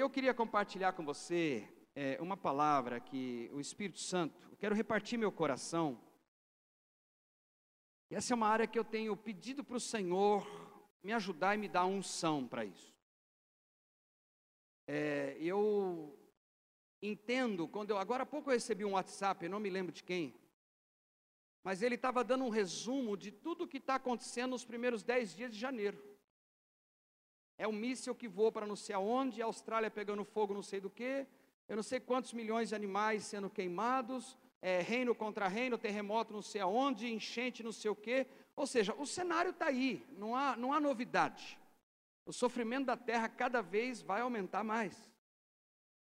eu queria compartilhar com você é, uma palavra que o Espírito Santo, eu quero repartir meu coração. E essa é uma área que eu tenho pedido para o Senhor me ajudar e me dar unção para isso. É, eu entendo, quando eu, agora há pouco eu recebi um WhatsApp, eu não me lembro de quem, mas ele estava dando um resumo de tudo o que está acontecendo nos primeiros dez dias de janeiro. É um míssil que voa para não sei aonde, a Austrália pegando fogo não sei do que, eu não sei quantos milhões de animais sendo queimados, é, reino contra reino, terremoto não sei aonde, enchente não sei o quê. Ou seja, o cenário está aí, não há, não há novidade. O sofrimento da terra cada vez vai aumentar mais.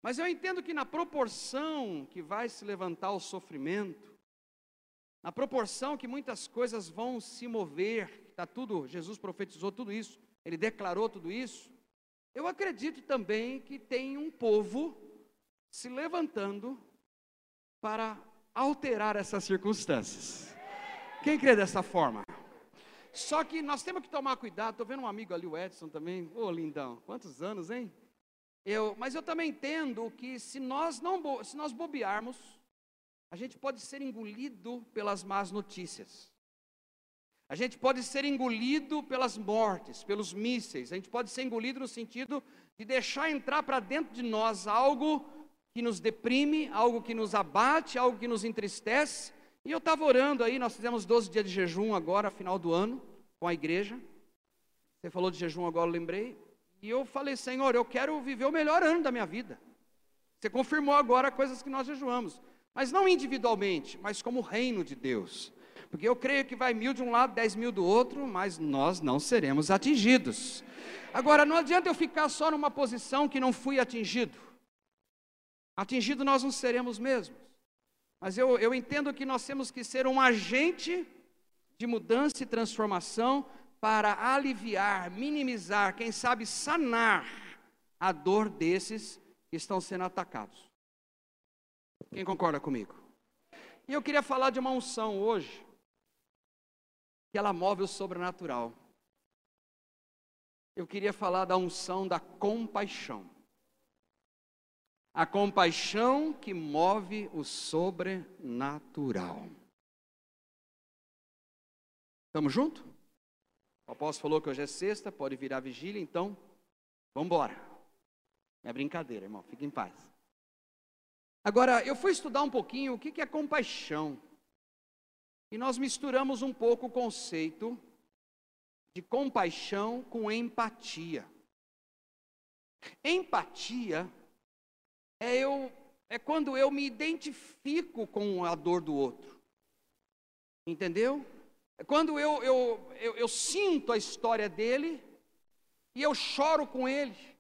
Mas eu entendo que na proporção que vai se levantar o sofrimento, na proporção que muitas coisas vão se mover, está tudo, Jesus profetizou tudo isso, ele declarou tudo isso. Eu acredito também que tem um povo se levantando para alterar essas circunstâncias. Quem crê dessa forma? Só que nós temos que tomar cuidado. Estou vendo um amigo ali, o Edson também. Ô, oh, lindão, quantos anos, hein? Eu, mas eu também entendo que se nós não se nós bobearmos, a gente pode ser engolido pelas más notícias. A gente pode ser engolido pelas mortes, pelos mísseis. A gente pode ser engolido no sentido de deixar entrar para dentro de nós algo que nos deprime, algo que nos abate, algo que nos entristece. E eu estava orando aí, nós fizemos 12 dias de jejum agora, final do ano, com a igreja. Você falou de jejum agora, eu lembrei. E eu falei, Senhor, eu quero viver o melhor ano da minha vida. Você confirmou agora coisas que nós jejuamos. Mas não individualmente, mas como reino de Deus. Porque eu creio que vai mil de um lado, dez mil do outro, mas nós não seremos atingidos. Agora, não adianta eu ficar só numa posição que não fui atingido. Atingido nós não seremos mesmo. Mas eu, eu entendo que nós temos que ser um agente de mudança e transformação para aliviar, minimizar, quem sabe sanar a dor desses que estão sendo atacados. Quem concorda comigo? E eu queria falar de uma unção hoje que ela move o sobrenatural. Eu queria falar da unção da compaixão. A compaixão que move o sobrenatural. Estamos juntos? O apóstolo falou que hoje é sexta, pode virar vigília, então vamos embora. É brincadeira, irmão, fique em paz. Agora, eu fui estudar um pouquinho o que é compaixão. E nós misturamos um pouco o conceito de compaixão com empatia. Empatia é eu é quando eu me identifico com a dor do outro. Entendeu? É quando eu, eu, eu, eu sinto a história dele e eu choro com ele.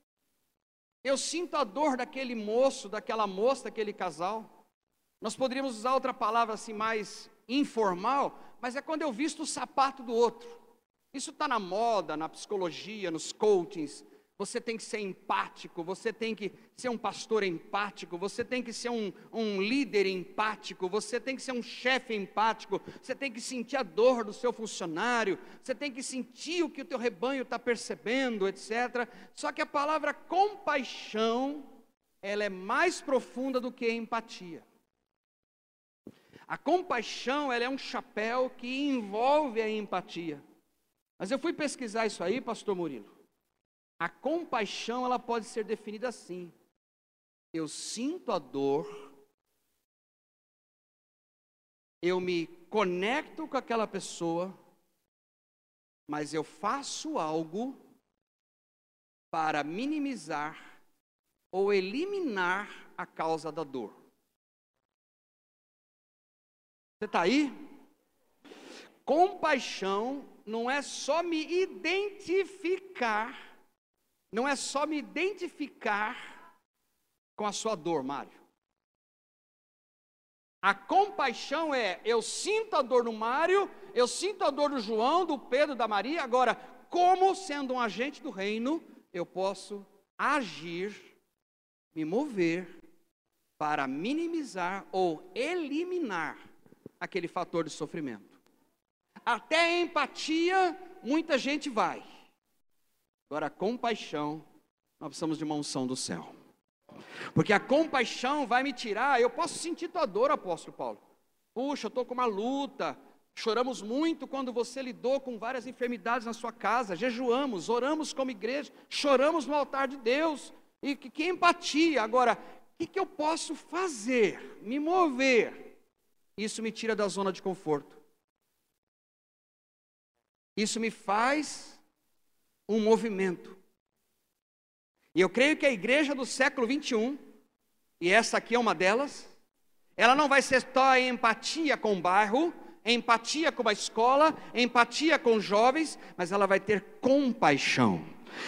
Eu sinto a dor daquele moço, daquela moça, daquele casal. Nós poderíamos usar outra palavra assim mais informal, mas é quando eu visto o sapato do outro. Isso está na moda, na psicologia, nos coachings. Você tem que ser empático, você tem que ser um pastor empático, você tem que ser um, um líder empático, você tem que ser um chefe empático, você tem que sentir a dor do seu funcionário, você tem que sentir o que o teu rebanho está percebendo, etc. Só que a palavra compaixão, ela é mais profunda do que empatia. A compaixão, ela é um chapéu que envolve a empatia. Mas eu fui pesquisar isso aí, pastor Murilo. A compaixão, ela pode ser definida assim: eu sinto a dor, eu me conecto com aquela pessoa, mas eu faço algo para minimizar ou eliminar a causa da dor. Você está aí? Compaixão não é só me identificar, não é só me identificar com a sua dor, Mário. A compaixão é eu sinto a dor no Mário, eu sinto a dor do João, do Pedro, da Maria. Agora, como sendo um agente do reino, eu posso agir, me mover para minimizar ou eliminar aquele fator de sofrimento. Até empatia, muita gente vai. Agora, compaixão, Nós precisamos de uma unção do céu. Porque a compaixão vai me tirar, eu posso sentir tua dor, apóstolo Paulo. Puxa, eu estou com uma luta. Choramos muito quando você lidou com várias enfermidades na sua casa. Jejuamos, oramos como igreja, choramos no altar de Deus. E que, que empatia. Agora, o que, que eu posso fazer? Me mover. Isso me tira da zona de conforto. Isso me faz um movimento. E eu creio que a igreja do século 21, e essa aqui é uma delas, ela não vai ser só em empatia com o bairro, empatia com a escola, empatia com os jovens, mas ela vai ter compaixão.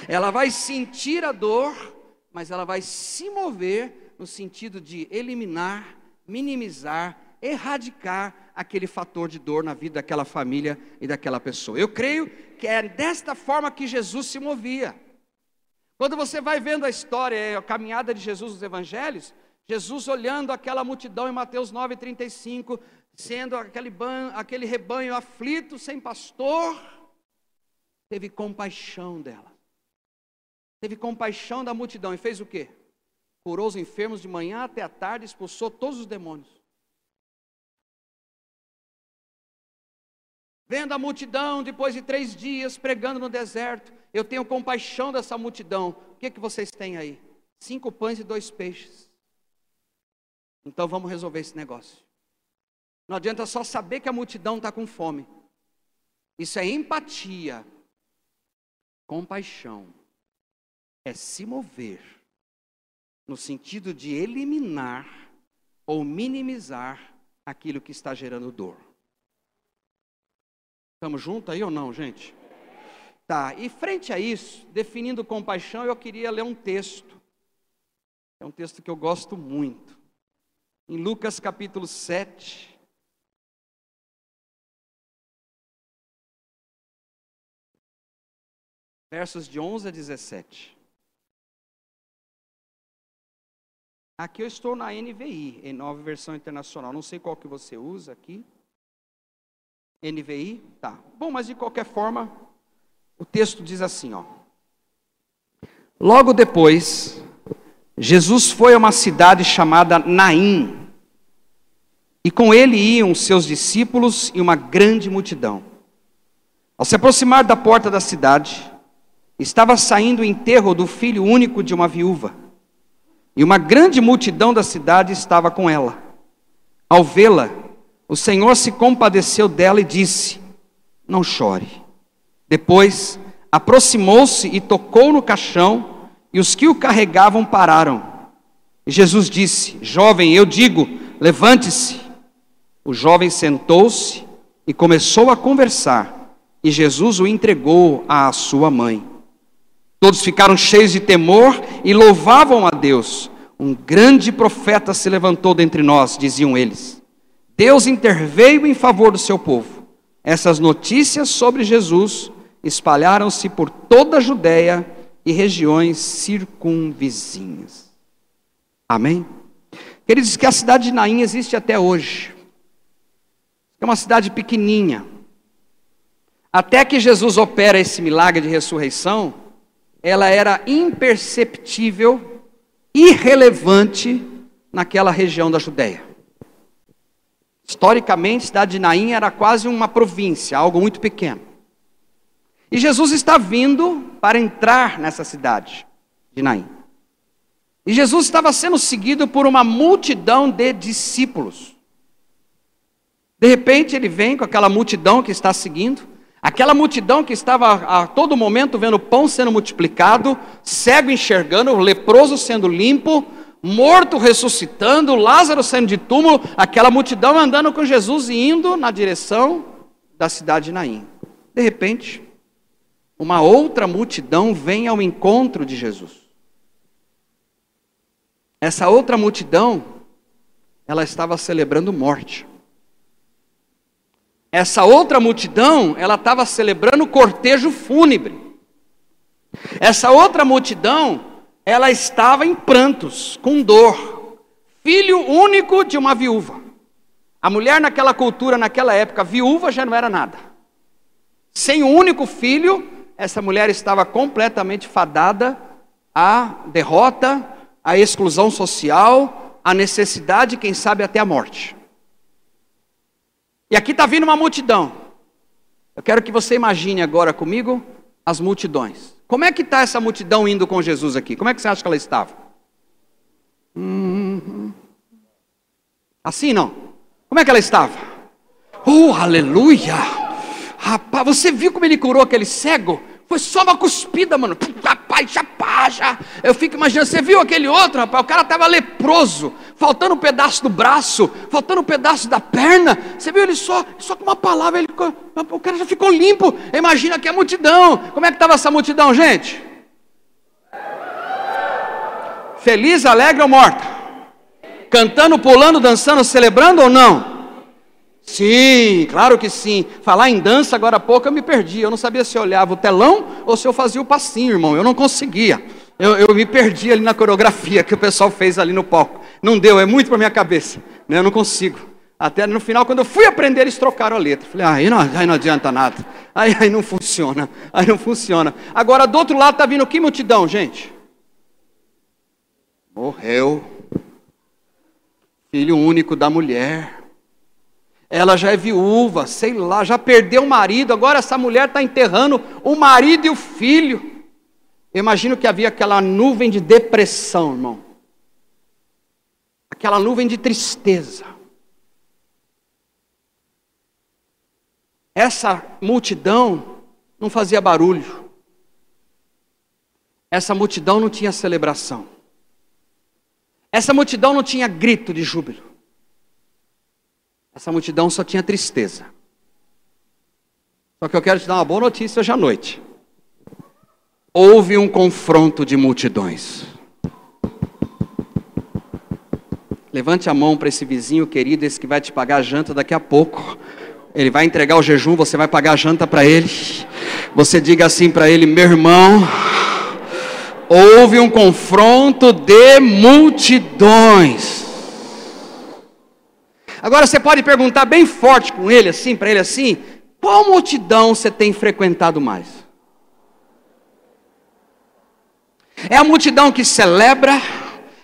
Ela vai sentir a dor, mas ela vai se mover no sentido de eliminar, minimizar, erradicar aquele fator de dor na vida daquela família e daquela pessoa. Eu creio que é desta forma que Jesus se movia. Quando você vai vendo a história, a caminhada de Jesus nos evangelhos, Jesus olhando aquela multidão em Mateus 9,35, sendo aquele, aquele rebanho aflito, sem pastor, teve compaixão dela. Teve compaixão da multidão e fez o quê? Curou os enfermos de manhã até a tarde, expulsou todos os demônios. Vendo a multidão depois de três dias pregando no deserto, eu tenho compaixão dessa multidão. O que, que vocês têm aí? Cinco pães e dois peixes. Então vamos resolver esse negócio. Não adianta só saber que a multidão está com fome. Isso é empatia. Compaixão é se mover no sentido de eliminar ou minimizar aquilo que está gerando dor. Estamos juntos aí ou não, gente? Tá, e frente a isso, definindo compaixão, eu queria ler um texto. É um texto que eu gosto muito. Em Lucas capítulo 7. Versos de 11 a 17. Aqui eu estou na NVI, em nova versão internacional. Não sei qual que você usa aqui. NVI? Tá. Bom, mas de qualquer forma, o texto diz assim, ó. Logo depois, Jesus foi a uma cidade chamada Naim, e com ele iam seus discípulos e uma grande multidão. Ao se aproximar da porta da cidade, estava saindo o enterro do filho único de uma viúva, e uma grande multidão da cidade estava com ela. Ao vê-la, o Senhor se compadeceu dela e disse: Não chore. Depois aproximou-se e tocou no caixão, e os que o carregavam pararam. E Jesus disse: Jovem, eu digo, levante-se. O jovem sentou-se e começou a conversar, e Jesus o entregou à sua mãe. Todos ficaram cheios de temor e louvavam a Deus. Um grande profeta se levantou dentre nós, diziam eles. Deus interveio em favor do seu povo. Essas notícias sobre Jesus espalharam-se por toda a Judéia e regiões circunvizinhas. Amém? Queridos, que a cidade de Naim existe até hoje. É uma cidade pequenininha. Até que Jesus opera esse milagre de ressurreição, ela era imperceptível, irrelevante naquela região da Judéia. Historicamente, a cidade de Naim era quase uma província, algo muito pequeno. E Jesus está vindo para entrar nessa cidade de Naim. E Jesus estava sendo seguido por uma multidão de discípulos. De repente ele vem com aquela multidão que está seguindo, aquela multidão que estava a todo momento vendo o pão sendo multiplicado, cego enxergando, leproso sendo limpo, morto ressuscitando, Lázaro saindo de túmulo, aquela multidão andando com Jesus e indo na direção da cidade de Naim. De repente, uma outra multidão vem ao encontro de Jesus. Essa outra multidão, ela estava celebrando morte. Essa outra multidão, ela estava celebrando cortejo fúnebre. Essa outra multidão, ela estava em prantos, com dor, filho único de uma viúva. A mulher naquela cultura, naquela época, viúva já não era nada. Sem um único filho, essa mulher estava completamente fadada a derrota, a exclusão social, a necessidade, quem sabe até a morte. E aqui está vindo uma multidão. Eu quero que você imagine agora comigo as multidões. Como é que está essa multidão indo com Jesus aqui? Como é que você acha que ela estava? Assim não. Como é que ela estava? Oh, aleluia! Rapaz, você viu como ele curou aquele cego? Foi só uma cuspida, mano. Rapaz, já pá, já. Eu fico imaginando, você viu aquele outro, rapaz? O cara estava leproso, faltando um pedaço do braço, faltando um pedaço da perna. Você viu ele só, só com uma palavra, ele, o cara já ficou limpo. Imagina que é multidão. Como é que estava essa multidão, gente? Feliz, alegre ou morta? Cantando, pulando, dançando, celebrando ou não? Sim, claro que sim. Falar em dança agora há pouco eu me perdi. Eu não sabia se eu olhava o telão ou se eu fazia o passinho, irmão. Eu não conseguia. Eu, eu me perdi ali na coreografia que o pessoal fez ali no palco. Não deu, é muito para minha cabeça. Né? Eu não consigo. Até no final, quando eu fui aprender, eles trocaram a letra. Falei, ah, aí não, aí não adianta nada. Aí, aí não funciona. Aí não funciona. Agora, do outro lado está vindo que multidão, gente? Morreu. Filho único da mulher. Ela já é viúva, sei lá, já perdeu o marido, agora essa mulher está enterrando o marido e o filho. Eu imagino que havia aquela nuvem de depressão, irmão. Aquela nuvem de tristeza. Essa multidão não fazia barulho. Essa multidão não tinha celebração. Essa multidão não tinha grito de júbilo. Essa multidão só tinha tristeza. Só que eu quero te dar uma boa notícia hoje à noite. Houve um confronto de multidões. Levante a mão para esse vizinho querido, esse que vai te pagar a janta daqui a pouco. Ele vai entregar o jejum, você vai pagar a janta para ele. Você diga assim para ele: meu irmão, houve um confronto de multidões. Agora você pode perguntar bem forte com ele assim, para ele assim: qual multidão você tem frequentado mais? É a multidão que celebra,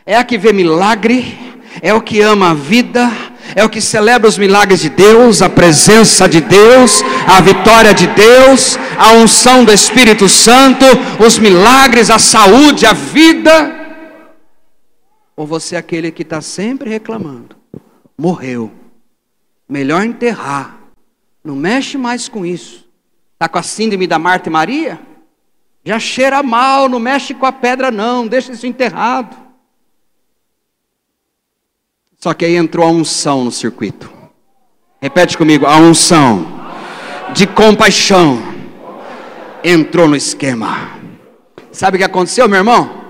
é a que vê milagre, é o que ama a vida, é o que celebra os milagres de Deus, a presença de Deus, a vitória de Deus, a unção do Espírito Santo, os milagres, a saúde, a vida. Ou você é aquele que está sempre reclamando? Morreu. Melhor enterrar. Não mexe mais com isso. Está com a síndrome da Marta e Maria? Já cheira mal, não mexe com a pedra, não, deixa isso enterrado. Só que aí entrou a unção no circuito. Repete comigo: a unção de compaixão entrou no esquema. Sabe o que aconteceu, meu irmão?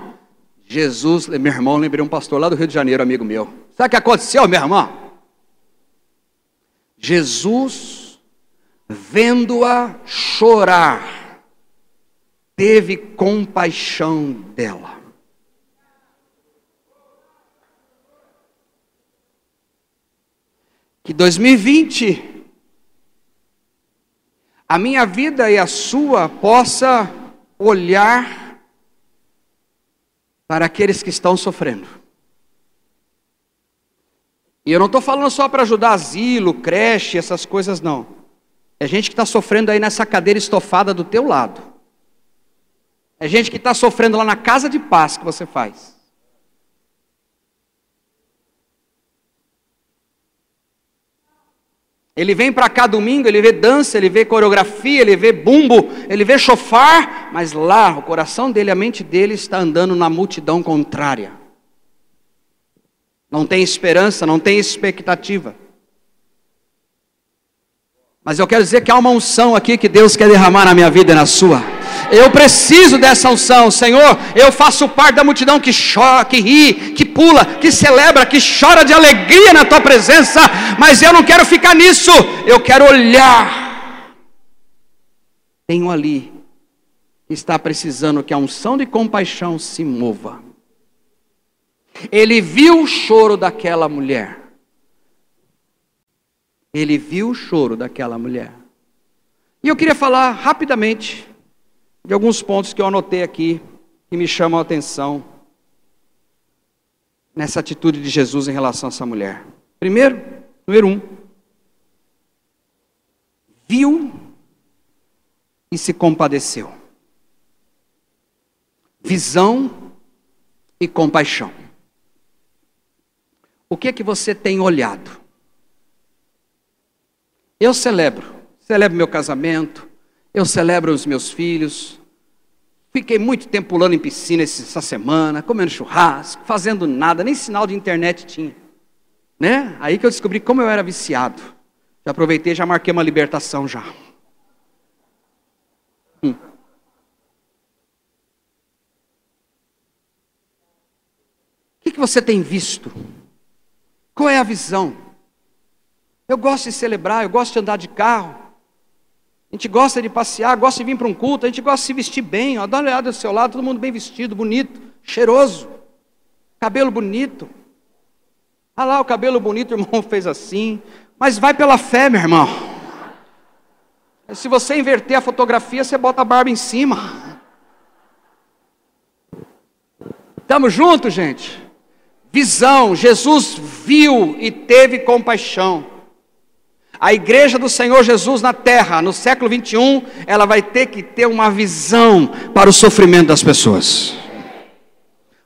Jesus, meu irmão, lembrei um pastor lá do Rio de Janeiro, amigo meu. Sabe o que aconteceu, meu irmão? Jesus, vendo-a chorar, teve compaixão dela. Que 2020, a minha vida e a sua possa olhar para aqueles que estão sofrendo. E eu não estou falando só para ajudar asilo, creche, essas coisas, não. É gente que está sofrendo aí nessa cadeira estofada do teu lado. É gente que está sofrendo lá na casa de paz que você faz. Ele vem para cá domingo, ele vê dança, ele vê coreografia, ele vê bumbo, ele vê chofar, mas lá o coração dele, a mente dele está andando na multidão contrária não tem esperança, não tem expectativa. Mas eu quero dizer que há uma unção aqui que Deus quer derramar na minha vida e na sua. Eu preciso dessa unção, Senhor. Eu faço parte da multidão que chora, que ri, que pula, que celebra, que chora de alegria na tua presença. Mas eu não quero ficar nisso. Eu quero olhar. Tenho ali que está precisando que a unção de compaixão se mova. Ele viu o choro daquela mulher. Ele viu o choro daquela mulher. E eu queria falar rapidamente de alguns pontos que eu anotei aqui, que me chamam a atenção nessa atitude de Jesus em relação a essa mulher. Primeiro, número um, viu e se compadeceu. Visão e compaixão. O que é que você tem olhado? Eu celebro, celebro meu casamento, eu celebro os meus filhos. Fiquei muito tempo pulando em piscina essa semana, comendo churrasco, fazendo nada, nem sinal de internet tinha. Né? Aí que eu descobri como eu era viciado. Já aproveitei, já marquei uma libertação já. Hum. O que, que você tem visto? Qual é a visão? Eu gosto de celebrar, eu gosto de andar de carro. A gente gosta de passear, gosta de vir para um culto, a gente gosta de se vestir bem. Dá uma olhada do seu lado, todo mundo bem vestido, bonito, cheiroso, cabelo bonito. Ah lá, o cabelo bonito, o irmão fez assim. Mas vai pela fé, meu irmão. Se você inverter a fotografia, você bota a barba em cima. Estamos juntos, gente? Visão, Jesus viu e teve compaixão. A igreja do Senhor Jesus na terra, no século 21, ela vai ter que ter uma visão para o sofrimento das pessoas.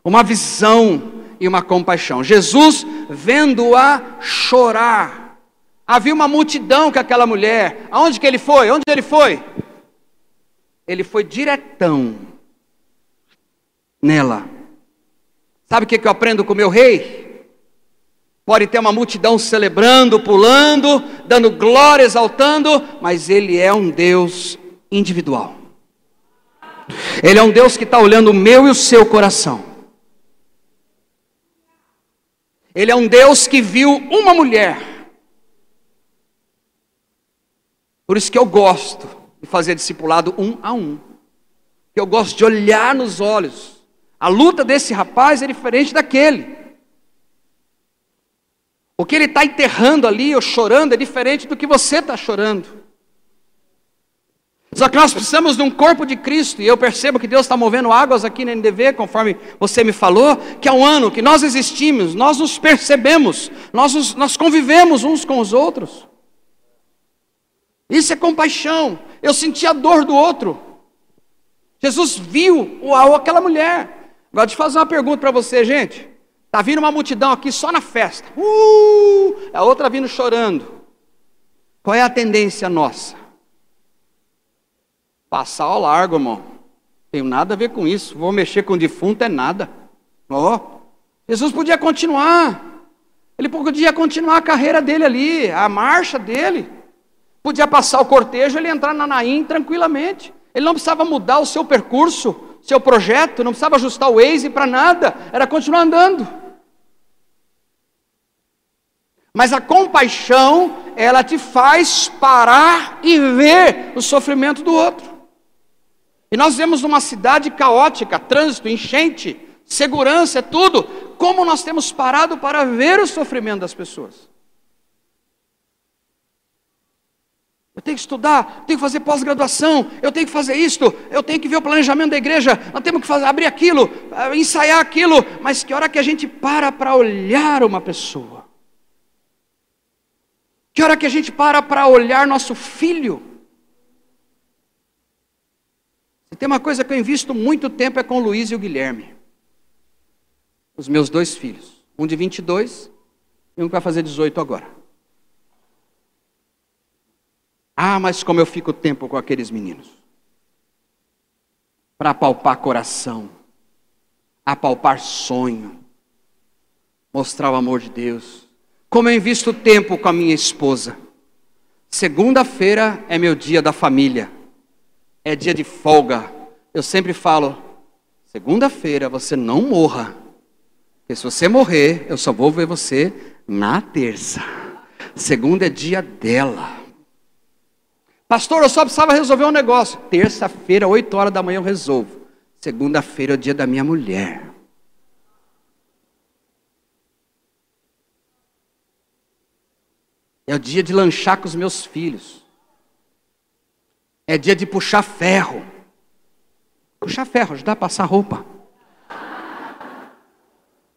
Uma visão e uma compaixão. Jesus, vendo-a chorar, havia uma multidão com aquela mulher. Aonde que ele foi? Onde ele foi? Ele foi diretão nela. Sabe o que eu aprendo com meu rei? Pode ter uma multidão celebrando, pulando, dando glória, exaltando, mas Ele é um Deus individual. Ele é um Deus que está olhando o meu e o seu coração. Ele é um Deus que viu uma mulher. Por isso que eu gosto de fazer discipulado um a um. Eu gosto de olhar nos olhos. A luta desse rapaz é diferente daquele. O que ele está enterrando ali ou chorando é diferente do que você está chorando. Só que nós precisamos de um corpo de Cristo, e eu percebo que Deus está movendo águas aqui na NDV, conforme você me falou, que é um ano que nós existimos, nós nos percebemos, nós, nos, nós convivemos uns com os outros. Isso é compaixão. Eu senti a dor do outro. Jesus viu aquela mulher. Agora, deixa eu fazer uma pergunta para você, gente. Está vindo uma multidão aqui só na festa. Uh, a outra vindo chorando. Qual é a tendência nossa? Passar ao largo, irmão. Tenho nada a ver com isso. Vou mexer com o defunto é nada. Oh, Jesus podia continuar. Ele podia continuar a carreira dele ali, a marcha dele. Podia passar o cortejo, ele entrar na Naim tranquilamente. Ele não precisava mudar o seu percurso, seu projeto, não precisava ajustar o Waze para nada, era continuar andando. Mas a compaixão, ela te faz parar e ver o sofrimento do outro. E nós vemos uma cidade caótica, trânsito, enchente, segurança, é tudo. Como nós temos parado para ver o sofrimento das pessoas? Eu tenho que estudar, tenho que fazer pós-graduação, eu tenho que fazer isto, eu tenho que ver o planejamento da igreja, nós temos que fazer, abrir aquilo, eh, ensaiar aquilo, mas que hora que a gente para para olhar uma pessoa? Que hora que a gente para para olhar nosso filho? Se tem uma coisa que eu invisto muito tempo é com o Luiz e o Guilherme. Os meus dois filhos. Um de 22 e um que vai fazer 18 agora. Ah, mas como eu fico tempo com aqueles meninos. Para palpar coração, apalpar sonho, mostrar o amor de Deus como eu invisto tempo com a minha esposa. Segunda-feira é meu dia da família, é dia de folga. Eu sempre falo: segunda-feira você não morra, porque se você morrer, eu só vou ver você na terça. Segunda é dia dela. Pastor, eu só precisava resolver um negócio. Terça-feira, 8 horas da manhã eu resolvo. Segunda-feira é o dia da minha mulher. É o dia de lanchar com os meus filhos. É dia de puxar ferro. Puxar ferro, ajudar a passar roupa.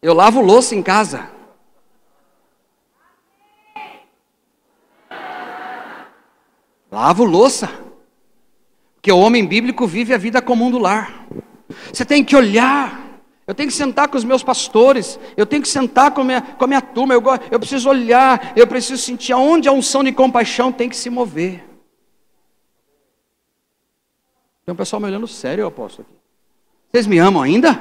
Eu lavo louça em casa. Lavo louça. Porque o homem bíblico vive a vida comum do lar. Você tem que olhar. Eu tenho que sentar com os meus pastores. Eu tenho que sentar com a minha, com a minha turma. Eu, eu preciso olhar. Eu preciso sentir aonde a unção de compaixão tem que se mover. Tem um pessoal me olhando sério, apóstolo. Vocês me amam ainda?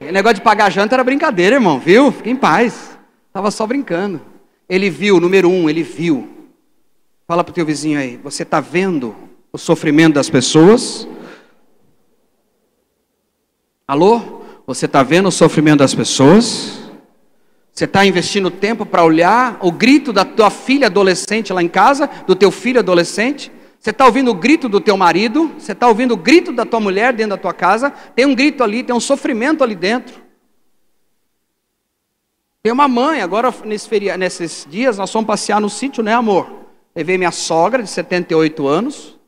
O negócio de pagar janta era brincadeira, irmão, viu? Fique em paz. Estava só brincando. Ele viu, número um, ele viu. Fala para o teu vizinho aí, você está vendo o sofrimento das pessoas? Alô? Você está vendo o sofrimento das pessoas? Você está investindo tempo para olhar o grito da tua filha adolescente lá em casa, do teu filho adolescente? Você está ouvindo o grito do teu marido? Você está ouvindo o grito da tua mulher dentro da tua casa? Tem um grito ali, tem um sofrimento ali dentro. Tem uma mãe, agora nesse feria, nesses dias nós fomos passear no sítio, né amor? Levei minha sogra de 78 anos,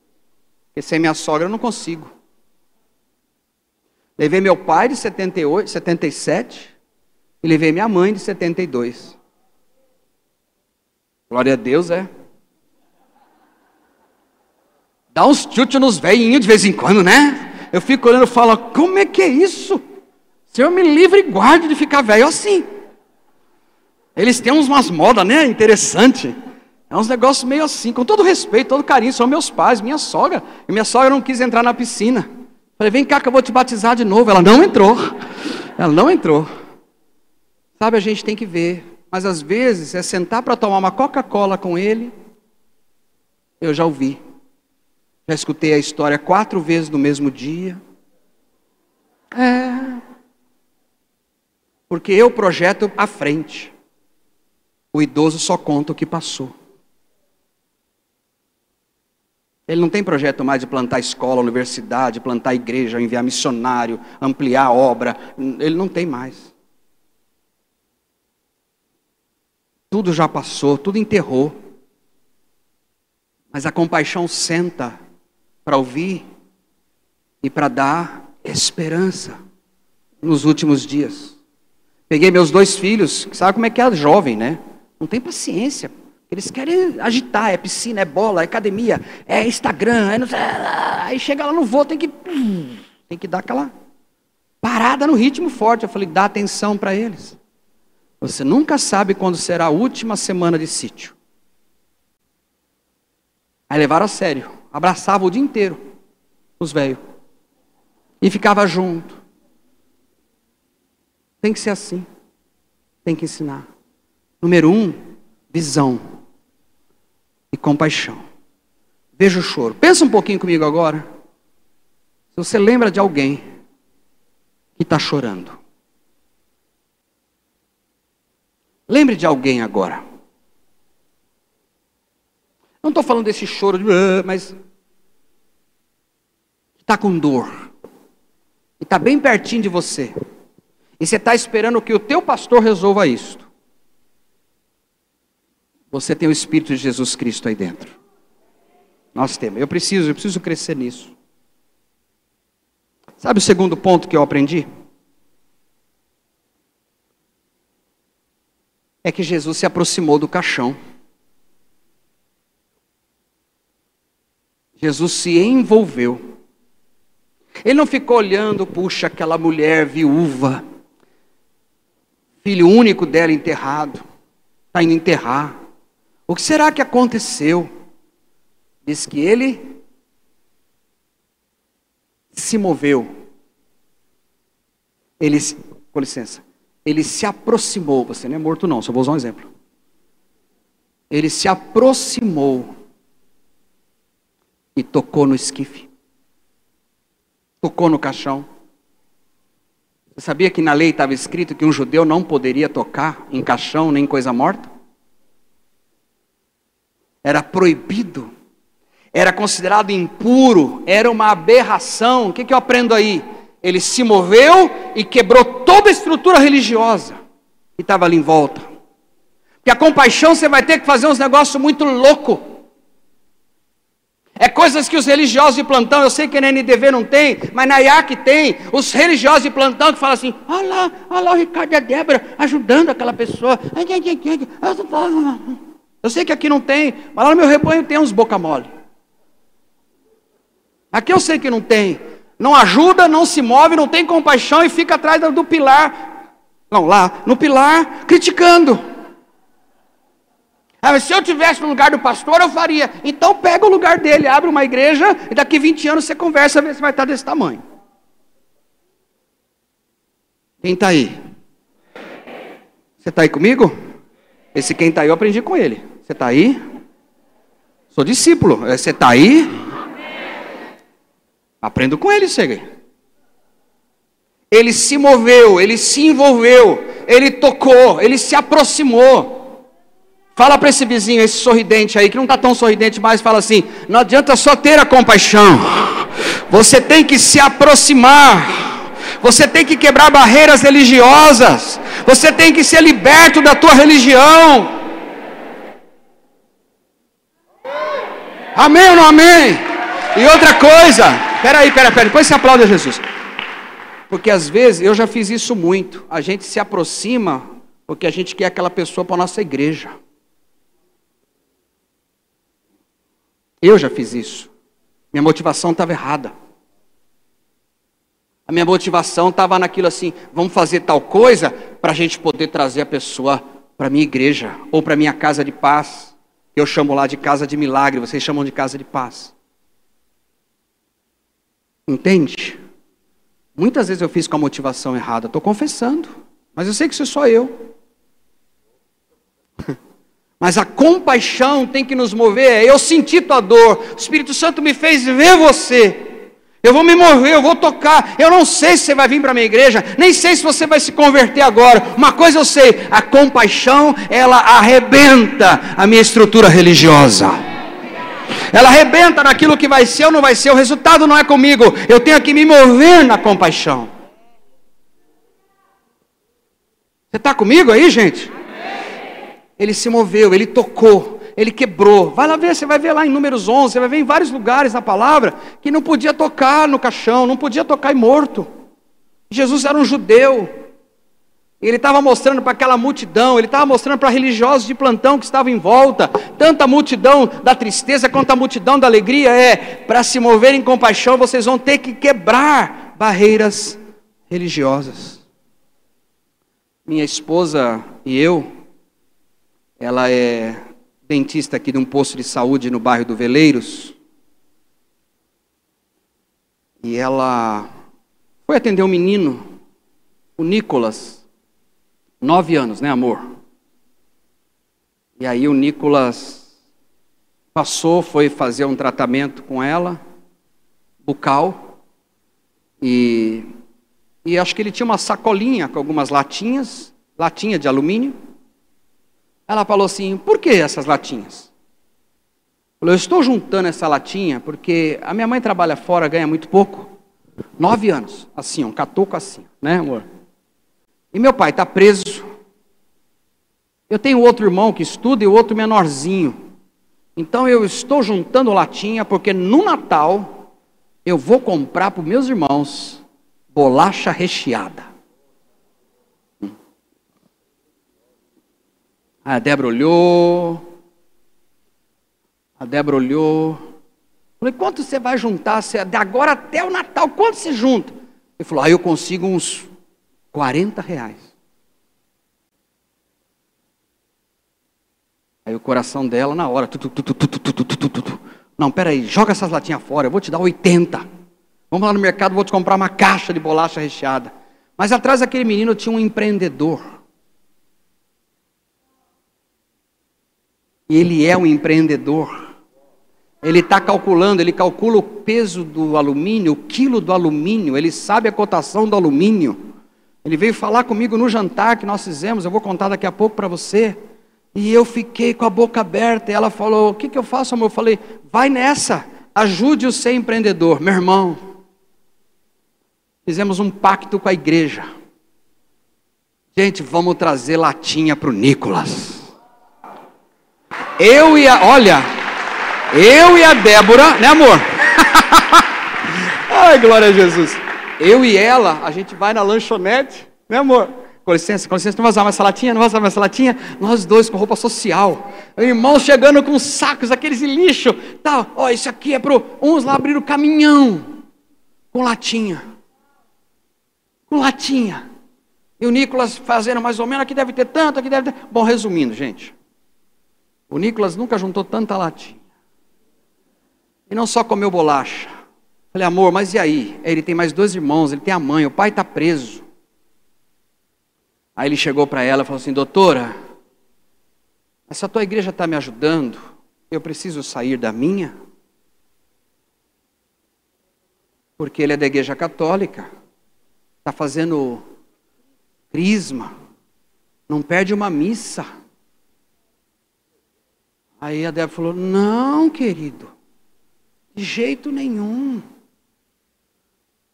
porque sem minha sogra eu não consigo. Levei meu pai de 78, 77 e levei minha mãe de 72. Glória a Deus, é. Dá uns chute nos velhinhos de vez em quando, né? Eu fico olhando e falo, como é que é isso? Senhor, me livre e guarde de ficar velho assim. Eles têm umas modas, né? Interessante. É uns negócios meio assim, com todo respeito, todo carinho, são meus pais, minha sogra. E minha sogra não quis entrar na piscina. Falei, vem cá que eu vou te batizar de novo. Ela não entrou. Ela não entrou. Sabe, a gente tem que ver. Mas às vezes é sentar para tomar uma Coca-Cola com ele. Eu já ouvi. Já escutei a história quatro vezes no mesmo dia. É. Porque eu projeto à frente. O idoso só conta o que passou. Ele não tem projeto mais de plantar escola, universidade, plantar igreja, enviar missionário, ampliar a obra. Ele não tem mais. Tudo já passou, tudo enterrou. Mas a compaixão senta para ouvir e para dar esperança nos últimos dias. Peguei meus dois filhos, sabe como é que é jovem, né? Não tem paciência. Eles querem agitar, é piscina, é bola, é academia, é Instagram, é não sei, aí chega lá no voo, tem que tem que dar aquela parada no ritmo forte. Eu falei, dá atenção para eles. Você nunca sabe quando será a última semana de sítio. Aí levaram a sério, abraçava o dia inteiro os velhos e ficava junto. Tem que ser assim. Tem que ensinar. Número um, visão e compaixão. Veja o choro. Pensa um pouquinho comigo agora. Se você lembra de alguém que está chorando. Lembre de alguém agora. Não estou falando desse choro, de, ah", mas está com dor. E está bem pertinho de você. E você está esperando que o teu pastor resolva isso. Você tem o Espírito de Jesus Cristo aí dentro. Nós temos. Eu preciso, eu preciso crescer nisso. Sabe o segundo ponto que eu aprendi? É que Jesus se aproximou do caixão. Jesus se envolveu. Ele não ficou olhando, puxa, aquela mulher viúva, filho único dela enterrado, está indo enterrar. O que será que aconteceu? Diz que ele se moveu. Ele, com licença, ele se aproximou. Você não é morto, não, só vou usar um exemplo. Ele se aproximou e tocou no esquife, tocou no caixão. Você sabia que na lei estava escrito que um judeu não poderia tocar em caixão nem coisa morta? Era proibido, era considerado impuro, era uma aberração. O que, que eu aprendo aí? Ele se moveu e quebrou toda a estrutura religiosa que estava ali em volta. Porque a compaixão você vai ter que fazer uns negócios muito loucos. É coisas que os religiosos de plantão, eu sei que na NDV não tem, mas na IAC tem. Os religiosos de plantão que falam assim: olha lá, olha lá o Ricardo e a Débora ajudando aquela pessoa. Eu sei que aqui não tem, mas lá no meu rebanho tem uns boca mole. Aqui eu sei que não tem. Não ajuda, não se move, não tem compaixão e fica atrás do pilar. Não, lá, no pilar, criticando. Ah, se eu tivesse no lugar do pastor, eu faria. Então pega o lugar dele, abre uma igreja e daqui 20 anos você conversa, vê se vai estar desse tamanho. Quem está aí? Você está aí comigo? Esse quem está aí eu aprendi com ele. Você está aí? Sou discípulo. Você está aí? Aprendo com ele, segue. Ele se moveu, ele se envolveu, ele tocou, ele se aproximou. Fala para esse vizinho, esse sorridente aí, que não está tão sorridente mais, fala assim: não adianta só ter a compaixão, você tem que se aproximar, você tem que quebrar barreiras religiosas, você tem que ser liberto da tua religião. Amém ou não amém? E outra coisa, Peraí, peraí, peraí, depois você aplaude a Jesus. Porque às vezes, eu já fiz isso muito, a gente se aproxima porque a gente quer aquela pessoa para a nossa igreja. Eu já fiz isso. Minha motivação estava errada. A minha motivação estava naquilo assim: vamos fazer tal coisa para a gente poder trazer a pessoa para minha igreja ou para minha casa de paz. Eu chamo lá de casa de milagre, vocês chamam de casa de paz. Entende? Muitas vezes eu fiz com a motivação errada, estou confessando, mas eu sei que isso sou eu. Mas a compaixão tem que nos mover. Eu senti tua dor, o Espírito Santo me fez ver você. Eu vou me mover, eu vou tocar. Eu não sei se você vai vir para a minha igreja, nem sei se você vai se converter agora. Uma coisa eu sei: a compaixão, ela arrebenta a minha estrutura religiosa. Ela arrebenta naquilo que vai ser ou não vai ser. O resultado não é comigo. Eu tenho que me mover na compaixão. Você está comigo aí, gente? Ele se moveu, ele tocou, ele quebrou. Vai lá ver, você vai ver lá em Números 11, você vai ver em vários lugares na palavra que não podia tocar no caixão, não podia tocar em morto. Jesus era um judeu. Ele estava mostrando para aquela multidão, ele estava mostrando para religiosos de plantão que estavam em volta, tanto a multidão da tristeza quanto a multidão da alegria, é, para se mover em compaixão, vocês vão ter que quebrar barreiras religiosas. Minha esposa e eu, ela é dentista aqui de um posto de saúde no bairro do Veleiros, e ela foi atender um menino, o Nicolas, Nove anos, né, amor? E aí o Nicolas passou, foi fazer um tratamento com ela, bucal, e, e acho que ele tinha uma sacolinha com algumas latinhas, latinha de alumínio. Ela falou assim: por que essas latinhas? Falou, eu estou juntando essa latinha porque a minha mãe trabalha fora, ganha muito pouco. Nove anos, assim, um catuco assim, né, amor? E meu pai está preso. Eu tenho outro irmão que estuda e outro menorzinho. Então eu estou juntando latinha porque no Natal eu vou comprar para os meus irmãos bolacha recheada. A Débora olhou. A Débora olhou. Falei, quanto você vai juntar? De agora até o Natal, quanto você junta? Ele falou, ah, eu consigo uns 40 reais. Aí o coração dela, na hora, tu, tu, tu, não, peraí, joga essas latinhas fora, eu vou te dar 80. Vamos lá no mercado, vou te comprar uma caixa de bolacha recheada. Mas atrás daquele menino tinha um empreendedor. Ele é um empreendedor. Ele está calculando, ele calcula o peso do alumínio, o quilo do alumínio, ele sabe a cotação do alumínio. Ele veio falar comigo no jantar que nós fizemos, eu vou contar daqui a pouco para você. E eu fiquei com a boca aberta. E ela falou: O que, que eu faço, amor? Eu falei: Vai nessa, ajude o ser empreendedor. Meu irmão, fizemos um pacto com a igreja. Gente, vamos trazer latinha para o Nicolas. Eu e a. Olha, Eu e a Débora, né, amor? Ai, glória a Jesus. Eu e ela, a gente vai na lanchonete, né, amor? Com licença, com licença, não vai usar mais essa latinha, não vai usar mais essa latinha. Nós dois com roupa social. Irmãos chegando com sacos, aqueles de lixo. Tá, ó, isso aqui é pro. Uns lá abriram o caminhão com latinha. Com latinha. E o Nicolas fazendo mais ou menos, aqui deve ter tanto, aqui deve ter. Bom, resumindo, gente. O Nicolas nunca juntou tanta latinha. E não só comeu bolacha. Falei, amor, mas e aí? Ele tem mais dois irmãos, ele tem a mãe, o pai está preso. Aí ele chegou para ela e falou assim: Doutora, essa tua igreja está me ajudando, eu preciso sair da minha? Porque ele é da igreja católica, está fazendo crisma, não perde uma missa. Aí a Débora falou: Não, querido, de jeito nenhum.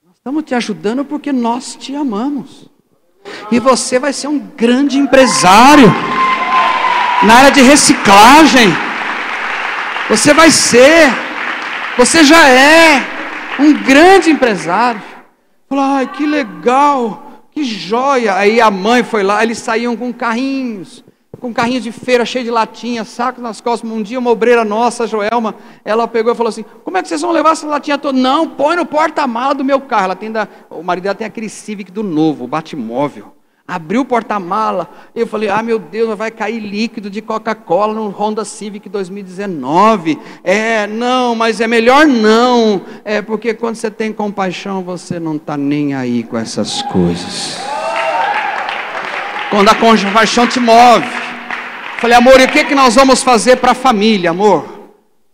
Nós estamos te ajudando porque nós te amamos. E você vai ser um grande empresário na área de reciclagem. Você vai ser, você já é um grande empresário. Falou, ai, que legal, que joia. Aí a mãe foi lá, eles saíam com carrinhos com carrinhos de feira cheio de latinha, sacos nas costas. Um dia uma obreira nossa, Joelma, ela pegou e falou assim: Como é que vocês vão levar essa latinha toda? Não, põe no porta-mala do meu carro. Ela tem da, o marido dela tem aquele Civic do novo, o Batmóvel. Abriu o porta-mala, eu falei: Ah, meu Deus, vai cair líquido de Coca-Cola no Honda Civic 2019. É, não, mas é melhor não. É porque quando você tem compaixão, você não está nem aí com essas coisas. Quando a compaixão te move. Falei, amor, e o que, que nós vamos fazer para a família, amor?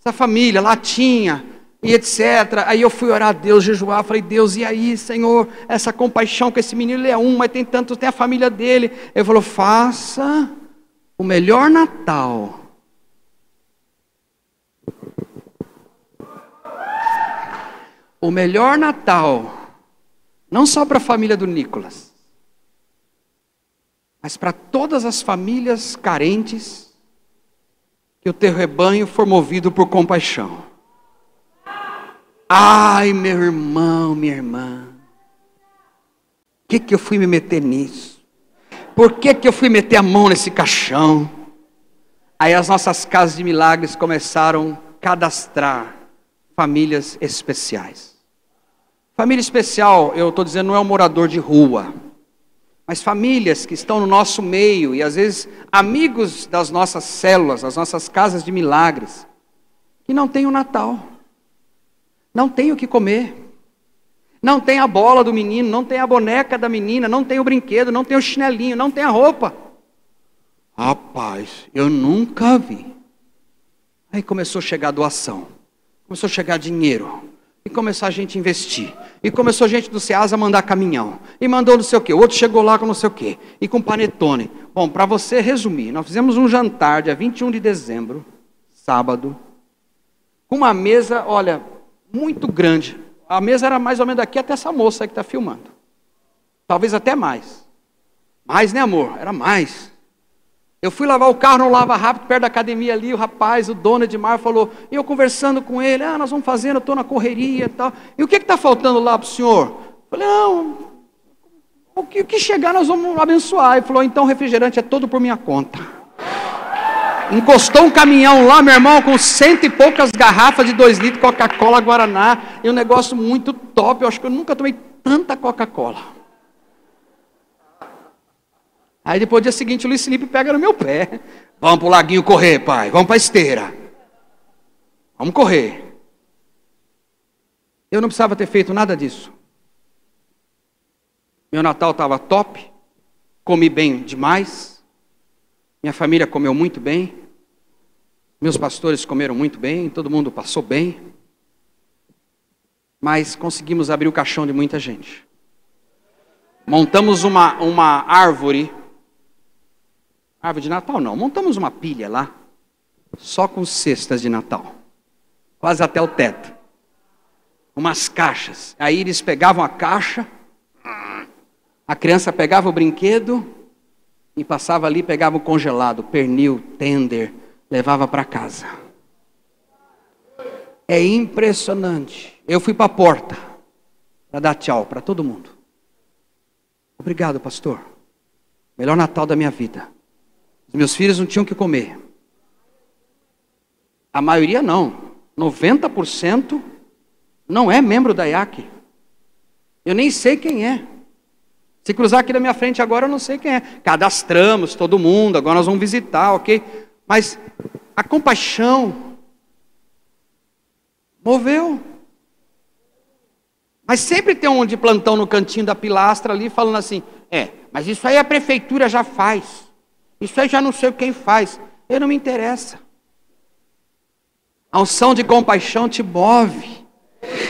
Essa família, latinha e etc. Aí eu fui orar a Deus, jejuar, falei, Deus, e aí, Senhor, essa compaixão com esse menino, ele é um, mas tem tanto, tem a família dele. Ele falou, faça o melhor Natal. O melhor Natal, não só para a família do Nicolas, mas para todas as famílias carentes, que o teu rebanho for movido por compaixão. Ai, meu irmão, minha irmã, por que, que eu fui me meter nisso? Por que, que eu fui meter a mão nesse caixão? Aí as nossas casas de milagres começaram a cadastrar famílias especiais. Família especial, eu estou dizendo, não é um morador de rua mas famílias que estão no nosso meio e às vezes amigos das nossas células, das nossas casas de milagres, que não tem o Natal, não tem o que comer, não tem a bola do menino, não tem a boneca da menina, não tem o brinquedo, não tem o chinelinho, não tem a roupa. Rapaz, eu nunca vi. Aí começou a chegar doação, começou a chegar dinheiro, e começou a gente investir. E começou a gente do Ceasa a mandar caminhão. E mandou não sei o quê. O outro chegou lá com não sei o quê. E com panetone. Bom, para você resumir, nós fizemos um jantar dia 21 de dezembro, sábado, com uma mesa, olha, muito grande. A mesa era mais ou menos daqui até essa moça que está filmando. Talvez até mais. Mais, né, amor? Era mais. Eu fui lavar o carro no Lava Rápido, perto da academia ali, o rapaz, o dono Edmar, falou, e eu conversando com ele, ah, nós vamos fazendo, eu estou na correria e tal. E o que está faltando lá para o senhor? Eu falei, não, o que, o que chegar nós vamos abençoar. Ele falou, então refrigerante é todo por minha conta. Encostou um caminhão lá, meu irmão, com cento e poucas garrafas de dois litros Coca-Cola Guaraná, e um negócio muito top. Eu acho que eu nunca tomei tanta Coca-Cola. Aí depois, dia seguinte, o Luiz Felipe pega no meu pé. Vamos para o laguinho correr, pai. Vamos para a esteira. Vamos correr. Eu não precisava ter feito nada disso. Meu Natal estava top. Comi bem demais. Minha família comeu muito bem. Meus pastores comeram muito bem. Todo mundo passou bem. Mas conseguimos abrir o caixão de muita gente. Montamos uma, uma árvore Árvore de Natal não. Montamos uma pilha lá, só com cestas de Natal, quase até o teto. Umas caixas. Aí eles pegavam a caixa, a criança pegava o brinquedo e passava ali, pegava o congelado, pernil, tender, levava para casa. É impressionante. Eu fui para a porta para dar tchau para todo mundo. Obrigado, pastor. Melhor Natal da minha vida. Os meus filhos não tinham que comer. A maioria não. 90% não é membro da IAC. Eu nem sei quem é. Se cruzar aqui na minha frente agora, eu não sei quem é. Cadastramos todo mundo, agora nós vamos visitar, ok? Mas a compaixão moveu. Mas sempre tem um de plantão no cantinho da pilastra ali falando assim: é, mas isso aí a prefeitura já faz. Isso aí já não sei quem faz. Eu não me interessa. A unção de compaixão te move.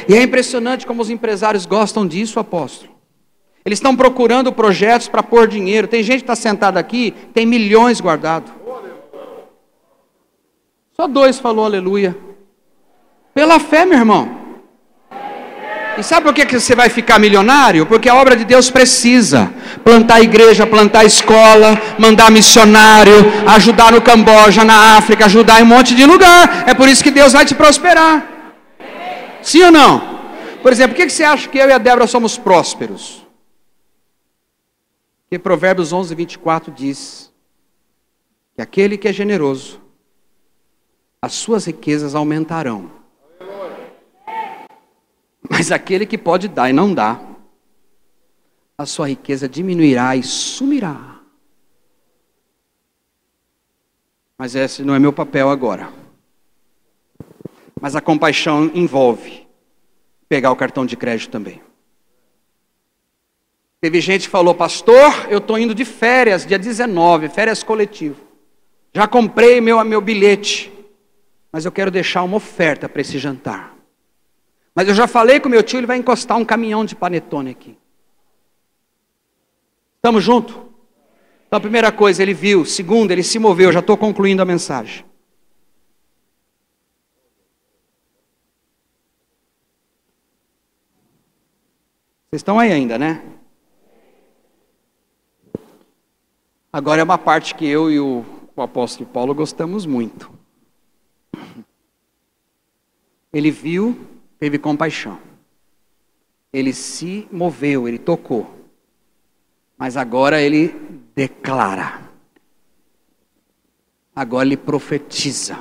E é impressionante como os empresários gostam disso, apóstolo. Eles estão procurando projetos para pôr dinheiro. Tem gente que está sentada aqui, tem milhões guardados. Só dois falou aleluia. Pela fé, meu irmão. E sabe por que você vai ficar milionário? Porque a obra de Deus precisa plantar igreja, plantar escola, mandar missionário, ajudar no Camboja, na África, ajudar em um monte de lugar. É por isso que Deus vai te prosperar. Sim ou não? Por exemplo, por que você acha que eu e a Débora somos prósperos? Porque Provérbios 11, 24 diz que aquele que é generoso, as suas riquezas aumentarão. Mas aquele que pode dar e não dá, a sua riqueza diminuirá e sumirá. Mas esse não é meu papel agora. Mas a compaixão envolve pegar o cartão de crédito também. Teve gente que falou, pastor, eu estou indo de férias, dia 19, férias coletivo. Já comprei meu, meu bilhete, mas eu quero deixar uma oferta para esse jantar. Mas eu já falei com meu tio, ele vai encostar um caminhão de panetone aqui. Estamos juntos? Então, a primeira coisa, ele viu. Segunda, ele se moveu. Já estou concluindo a mensagem. Vocês estão aí ainda, né? Agora é uma parte que eu e o, o apóstolo Paulo gostamos muito. Ele viu, teve compaixão. Ele se moveu, ele tocou. Mas agora ele declara. Agora ele profetiza.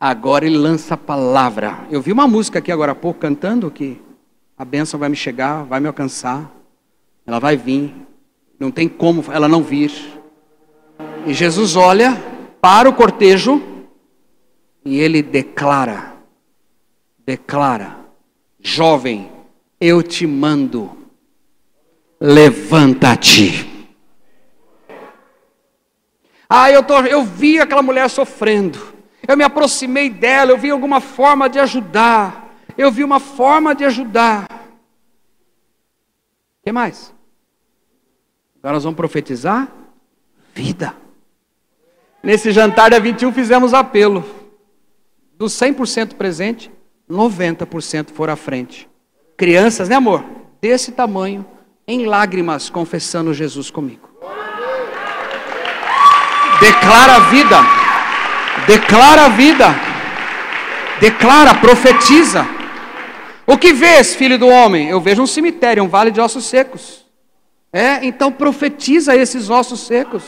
Agora ele lança a palavra. Eu vi uma música aqui agora há pouco cantando que a bênção vai me chegar, vai me alcançar. Ela vai vir. Não tem como ela não vir. E Jesus olha para o cortejo e ele declara: declara, jovem, eu te mando, levanta-te. Ah, eu, tô, eu vi aquela mulher sofrendo, eu me aproximei dela, eu vi alguma forma de ajudar, eu vi uma forma de ajudar. O que mais? Agora nós vamos profetizar vida. Nesse jantar da 21 fizemos apelo. Dos 100% presente, 90% foram à frente. Crianças, né amor? Desse tamanho, em lágrimas, confessando Jesus comigo. Declara a vida. Declara a vida. Declara, profetiza. O que vês, filho do homem? Eu vejo um cemitério, um vale de ossos secos. É, então profetiza esses ossos secos.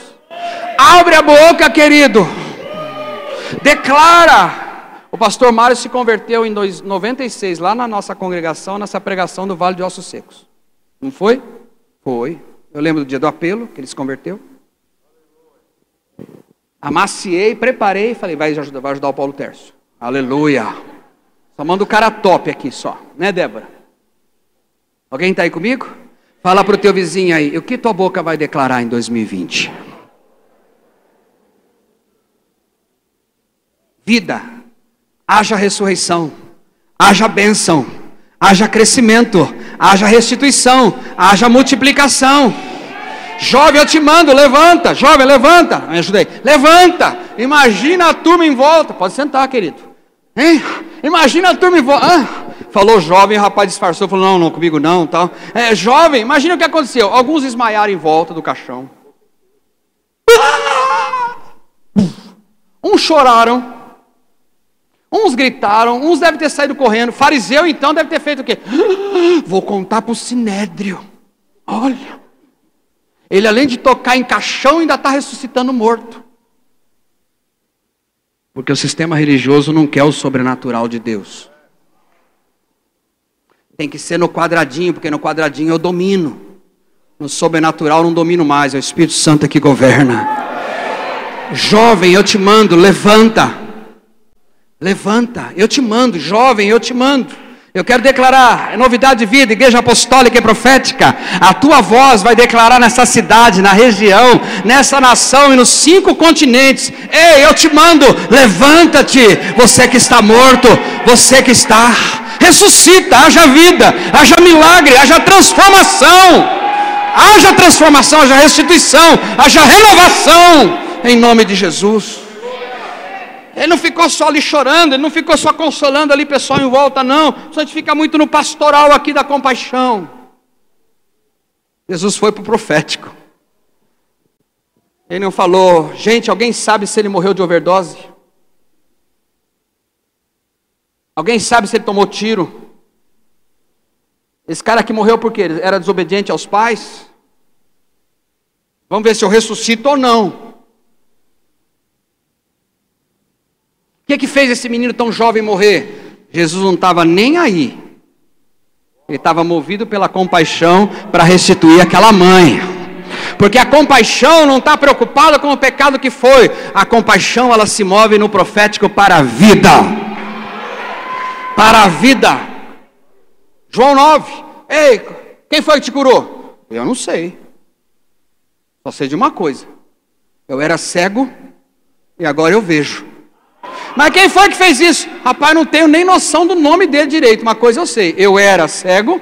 Abre a boca, querido. Declara. O pastor Mário se converteu em 96 lá na nossa congregação, nessa pregação do Vale de Ossos Secos. Não foi? Foi. Eu lembro do dia do apelo que ele se converteu. Amaciei, preparei falei, vai ajudar, vai ajudar o Paulo Terço. Aleluia. Só manda o cara top aqui só, né, Débora? Alguém está aí comigo? Fala para o teu vizinho aí, o que tua boca vai declarar em 2020? Vida, haja ressurreição, haja bênção, haja crescimento, haja restituição, haja multiplicação. Jovem, eu te mando, levanta, jovem, levanta. Me ajudei. Levanta. Imagina a turma em volta. Pode sentar, querido. Hein? Imagina a turma em volta. Ah, Falou jovem, o rapaz disfarçou, falou: não, não, comigo não, tal. É, jovem, imagina o que aconteceu. Alguns esmaiaram em volta do caixão. Uns choraram. Uns gritaram, uns devem ter saído correndo. Fariseu, então, deve ter feito o quê? Vou contar para o sinédrio. Olha. Ele, além de tocar em caixão, ainda está ressuscitando morto. Porque o sistema religioso não quer o sobrenatural de Deus. Tem que ser no quadradinho, porque no quadradinho eu domino. No sobrenatural não domino mais, é o Espírito Santo que governa. Jovem, eu te mando, levanta. Levanta, eu te mando, jovem, eu te mando. Eu quero declarar, é novidade de vida, igreja apostólica e profética. A tua voz vai declarar nessa cidade, na região, nessa nação e nos cinco continentes. Ei, eu te mando, levanta-te, você que está morto, você que está, ressuscita, haja vida, haja milagre, haja transformação, haja transformação, haja restituição, haja renovação, em nome de Jesus. Ele não ficou só ali chorando, ele não ficou só consolando ali pessoal em volta, não. A gente fica muito no pastoral aqui da compaixão. Jesus foi para o profético. Ele não falou, gente, alguém sabe se ele morreu de overdose? Alguém sabe se ele tomou tiro? Esse cara aqui morreu porque era desobediente aos pais? Vamos ver se eu ressuscito ou não. Que, que fez esse menino tão jovem morrer? Jesus não estava nem aí. Ele estava movido pela compaixão para restituir aquela mãe. Porque a compaixão não está preocupada com o pecado que foi. A compaixão ela se move no profético para a vida. Para a vida. João 9. Ei, quem foi que te curou? Eu não sei. Só sei de uma coisa. Eu era cego e agora eu vejo. Mas quem foi que fez isso? Rapaz, não tenho nem noção do nome dele direito. Uma coisa eu sei: eu era cego,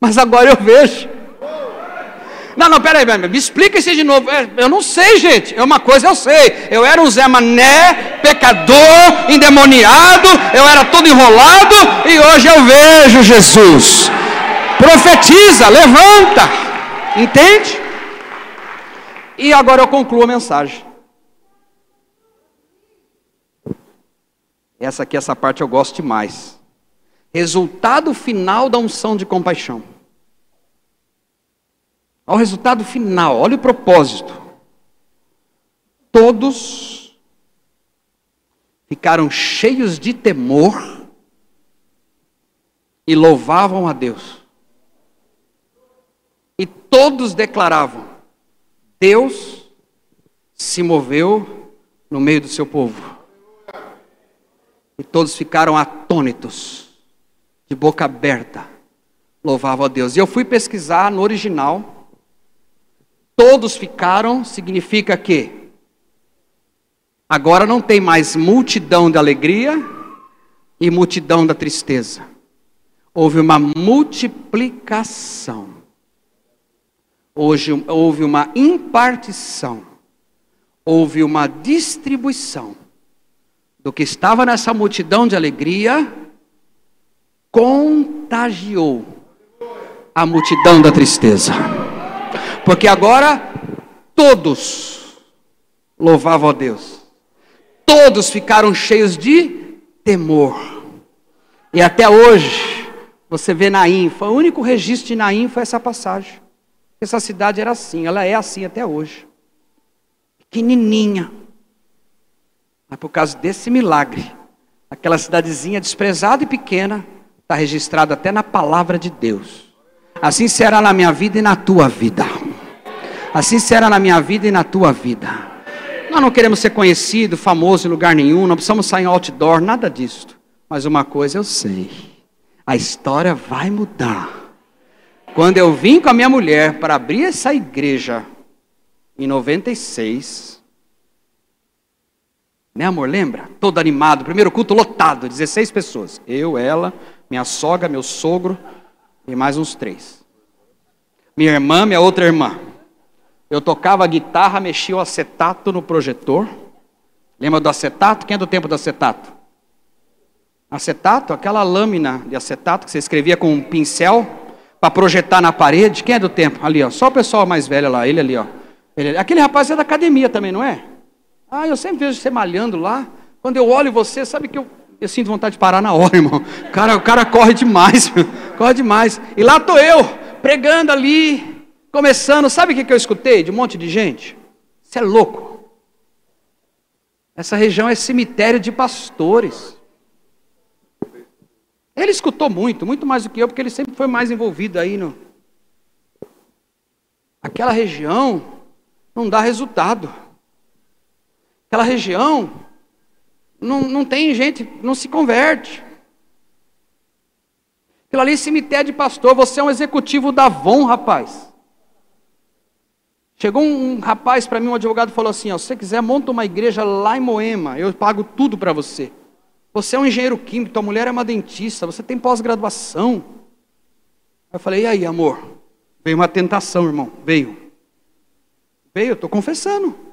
mas agora eu vejo. Não, não, peraí, me explica isso de novo. É, eu não sei, gente. É uma coisa eu sei. Eu era um Zé Mané, pecador, endemoniado, eu era todo enrolado e hoje eu vejo Jesus. Profetiza, levanta. Entende? E agora eu concluo a mensagem. Essa aqui, essa parte eu gosto mais. Resultado final da unção de compaixão. Olha o resultado final, olha o propósito. Todos ficaram cheios de temor e louvavam a Deus. E todos declaravam: Deus se moveu no meio do seu povo. E todos ficaram atônitos, de boca aberta, louvavam a Deus. E eu fui pesquisar no original. Todos ficaram significa que agora não tem mais multidão da alegria e multidão da tristeza. Houve uma multiplicação. Hoje houve uma impartição. Houve uma distribuição do que estava nessa multidão de alegria contagiou a multidão da tristeza. Porque agora todos louvavam a Deus. Todos ficaram cheios de temor. E até hoje, você vê Naim, foi o único registro de Naim foi essa passagem. Essa cidade era assim, ela é assim até hoje. Pequenininha mas por causa desse milagre, aquela cidadezinha desprezada e pequena está registrada até na palavra de Deus. Assim será na minha vida e na tua vida. Assim será na minha vida e na tua vida. Nós não queremos ser conhecido, famoso em lugar nenhum, não precisamos sair em outdoor, nada disso. Mas uma coisa eu sei: a história vai mudar. Quando eu vim com a minha mulher para abrir essa igreja, em 96, né, amor? Lembra? Todo animado. Primeiro culto lotado, 16 pessoas. Eu, ela, minha sogra, meu sogro e mais uns três. Minha irmã, minha outra irmã. Eu tocava guitarra, mexia o acetato no projetor. Lembra do acetato? Quem é do tempo do acetato? Acetato, aquela lâmina de acetato que você escrevia com um pincel para projetar na parede. Quem é do tempo? Ali, ó. Só o pessoal mais velho lá, ele ali, ó. Ele, aquele rapaz é da academia também, não é? Ah, eu sempre vejo você malhando lá. Quando eu olho você, sabe que eu, eu sinto vontade de parar na hora, irmão. O cara, o cara corre demais, corre demais. E lá estou eu, pregando ali, começando. Sabe o que, que eu escutei de um monte de gente? Você é louco. Essa região é cemitério de pastores. Ele escutou muito, muito mais do que eu, porque ele sempre foi mais envolvido aí no. Aquela região não dá resultado. Aquela região não, não tem gente, não se converte. Aquilo ali é cemitério de pastor, você é um executivo da Avon, rapaz. Chegou um, um rapaz para mim, um advogado, falou assim: ó, se você quiser, monta uma igreja lá em Moema, eu pago tudo para você. Você é um engenheiro químico, tua mulher é uma dentista, você tem pós-graduação. Eu falei: e aí, amor? Veio uma tentação, irmão, veio. Veio, eu estou confessando.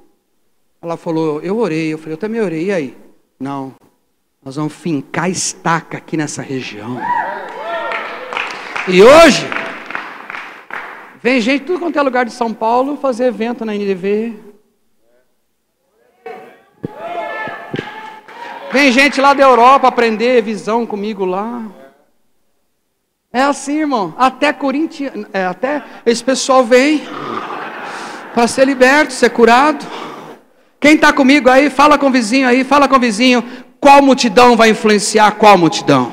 Ela falou: eu orei. Eu falei: eu também orei, e aí? Não, nós vamos fincar estaca aqui nessa região. E hoje, vem gente tudo quanto é lugar de São Paulo fazer evento na NDV. Vem gente lá da Europa aprender visão comigo lá. É assim, irmão. Até Corinthians, é, até esse pessoal vem para ser liberto, ser curado. Quem está comigo aí, fala com o vizinho aí, fala com o vizinho. Qual multidão vai influenciar qual multidão?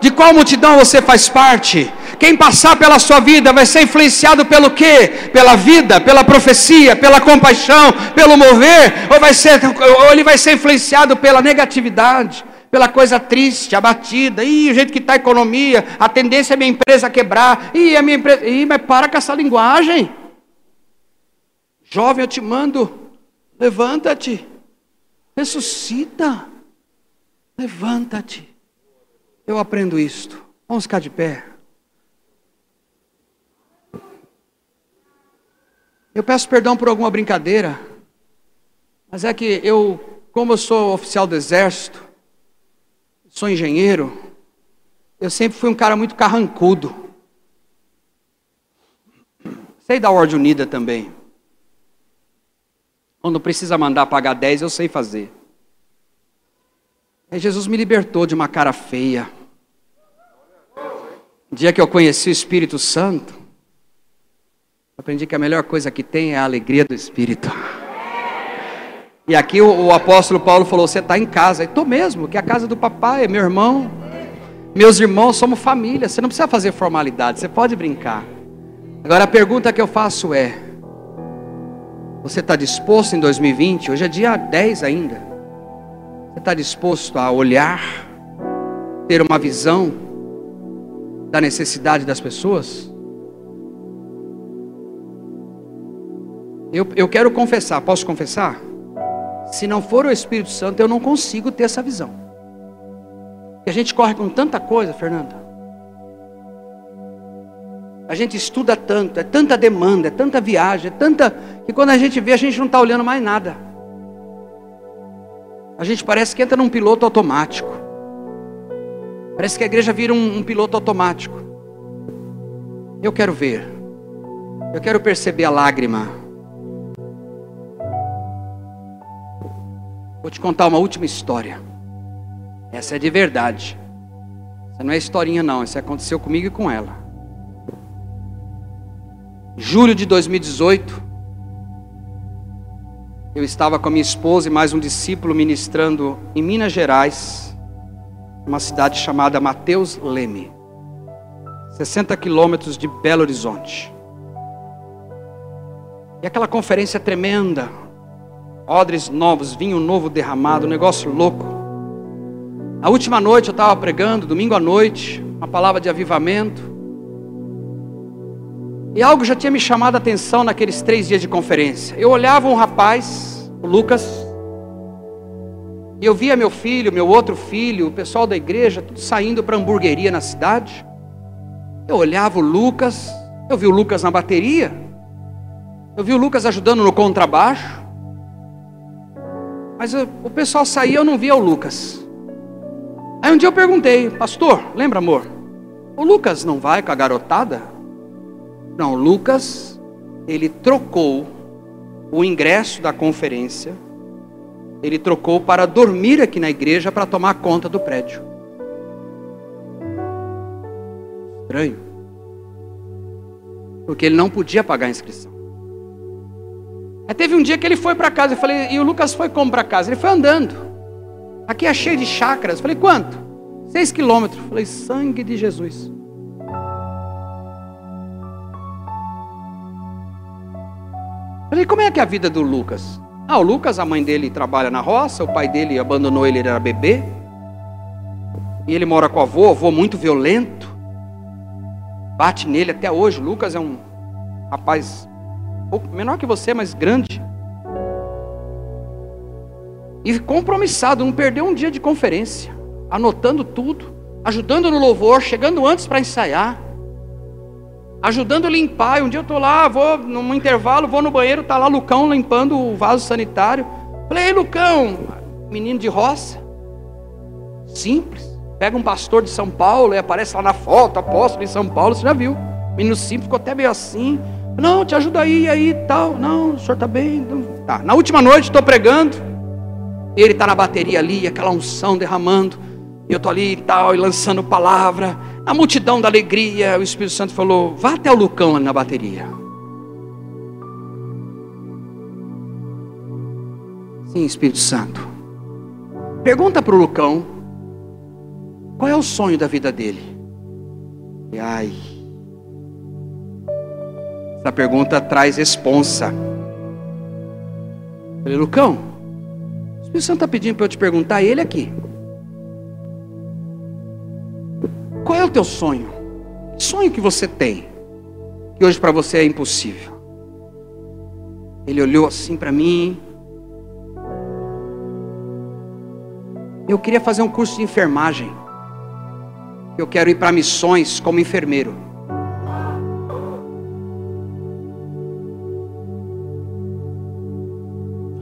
De qual multidão você faz parte? Quem passar pela sua vida vai ser influenciado pelo quê? Pela vida, pela profecia, pela compaixão, pelo mover, ou vai ser, ou ele vai ser influenciado pela negatividade, pela coisa triste, abatida. Ih, o jeito que está a economia, a tendência é minha empresa quebrar. Ih, a minha empresa. Ih, mas para com essa linguagem. Jovem, eu te mando Levanta-te. Ressuscita. Levanta-te. Eu aprendo isto. Vamos ficar de pé. Eu peço perdão por alguma brincadeira, mas é que eu, como eu sou oficial do exército, sou engenheiro, eu sempre fui um cara muito carrancudo. Sei da ordem unida também. Quando precisa mandar pagar 10, eu sei fazer. Aí Jesus me libertou de uma cara feia. O dia que eu conheci o Espírito Santo, aprendi que a melhor coisa que tem é a alegria do Espírito. E aqui o, o apóstolo Paulo falou: Você está em casa. Estou mesmo, que é a casa do papai, é meu irmão. Meus irmãos, somos família. Você não precisa fazer formalidade, você pode brincar. Agora a pergunta que eu faço é: você está disposto em 2020? Hoje é dia 10 ainda. Você está disposto a olhar, ter uma visão da necessidade das pessoas? Eu, eu quero confessar, posso confessar? Se não for o Espírito Santo, eu não consigo ter essa visão. E a gente corre com tanta coisa, Fernanda. A gente estuda tanto, é tanta demanda, é tanta viagem, é tanta. que quando a gente vê, a gente não está olhando mais nada. A gente parece que entra num piloto automático. Parece que a igreja vira um, um piloto automático. Eu quero ver. Eu quero perceber a lágrima. Vou te contar uma última história. Essa é de verdade. Essa não é historinha, não. Isso aconteceu comigo e com ela julho de 2018, eu estava com a minha esposa e mais um discípulo ministrando em Minas Gerais, uma cidade chamada Mateus Leme, 60 quilômetros de Belo Horizonte. E aquela conferência tremenda, odres novos, vinho novo derramado, um negócio louco. A última noite eu estava pregando, domingo à noite, uma palavra de avivamento. E algo já tinha me chamado a atenção naqueles três dias de conferência. Eu olhava um rapaz, o Lucas, e eu via meu filho, meu outro filho, o pessoal da igreja, tudo saindo para a hamburgueria na cidade. Eu olhava o Lucas, eu vi o Lucas na bateria, eu vi o Lucas ajudando no contrabaixo, mas eu, o pessoal saía, eu não via o Lucas. Aí um dia eu perguntei, pastor, lembra amor? O Lucas não vai com a garotada? Não, Lucas, ele trocou o ingresso da conferência ele trocou para dormir aqui na igreja para tomar conta do prédio. Estranho. Porque ele não podia pagar a inscrição. Aí teve um dia que ele foi para casa, eu falei, e o Lucas foi como para casa? Ele foi andando. Aqui é cheio de chacras. Eu falei, quanto? Seis quilômetros. Eu falei, sangue de Jesus. Falei, como é que é a vida do Lucas? Ah, o Lucas, a mãe dele trabalha na roça, o pai dele abandonou ele, ele era bebê. E ele mora com o avô, avô muito violento. Bate nele até hoje. O Lucas é um rapaz pouco menor que você, mas grande. E compromissado, não perdeu um dia de conferência, anotando tudo, ajudando no louvor, chegando antes para ensaiar ajudando a limpar. E um dia eu estou lá, vou num intervalo, vou no banheiro, está lá Lucão limpando o vaso sanitário. Falei, ei Lucão, menino de roça, simples. Pega um pastor de São Paulo e aparece lá na foto, apóstolo em São Paulo, você já viu. Menino simples, ficou até meio assim. Não, te ajuda aí, aí tal. Não, o senhor está bem. Tá. Na última noite estou pregando. Ele está na bateria ali, aquela unção derramando. E eu estou ali e tal, e lançando palavra. A multidão da alegria, o Espírito Santo falou: vá até o Lucão na bateria. Sim, Espírito Santo. Pergunta para o Lucão qual é o sonho da vida dele. E ai, essa pergunta traz responsa. falei, Lucão, o Espírito Santo está pedindo para eu te perguntar, ele aqui. O teu sonho? Que sonho que você tem? Que hoje para você é impossível. Ele olhou assim para mim. Eu queria fazer um curso de enfermagem. Eu quero ir para missões como enfermeiro.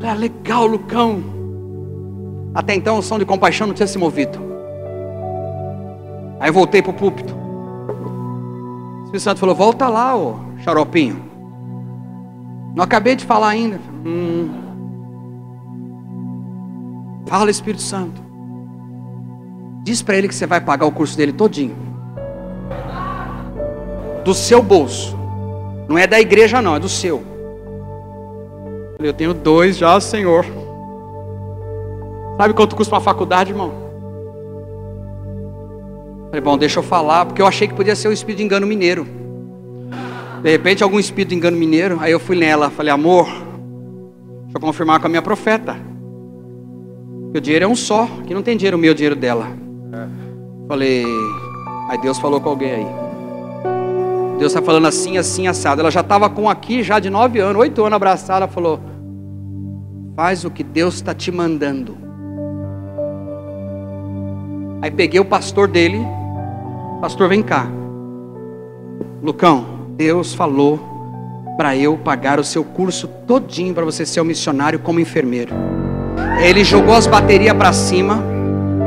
Ah, legal, Lucão. Até então o som de compaixão não tinha se movido. Aí voltei para o púlpito. O Espírito Santo falou: Volta lá, ô xaropinho. Não acabei de falar ainda. Hum. Fala, Espírito Santo. Diz para ele que você vai pagar o curso dele todinho. Do seu bolso. Não é da igreja, não, é do seu. Eu tenho dois já, Senhor. Sabe quanto custa uma faculdade, irmão? Falei, bom, deixa eu falar, porque eu achei que podia ser o espírito de engano mineiro. De repente, algum espírito de engano mineiro. Aí eu fui nela, falei, amor, deixa eu confirmar com a minha profeta. Que o dinheiro é um só, que não tem dinheiro meu, dinheiro dela. Falei, aí Deus falou com alguém aí. Deus está falando assim, assim, assado. Ela já estava com aqui, já de nove anos, oito anos abraçada. Ela falou: Faz o que Deus está te mandando. Aí peguei o pastor dele, pastor, vem cá. Lucão, Deus falou para eu pagar o seu curso todinho para você ser um missionário como enfermeiro. Ele jogou as baterias para cima.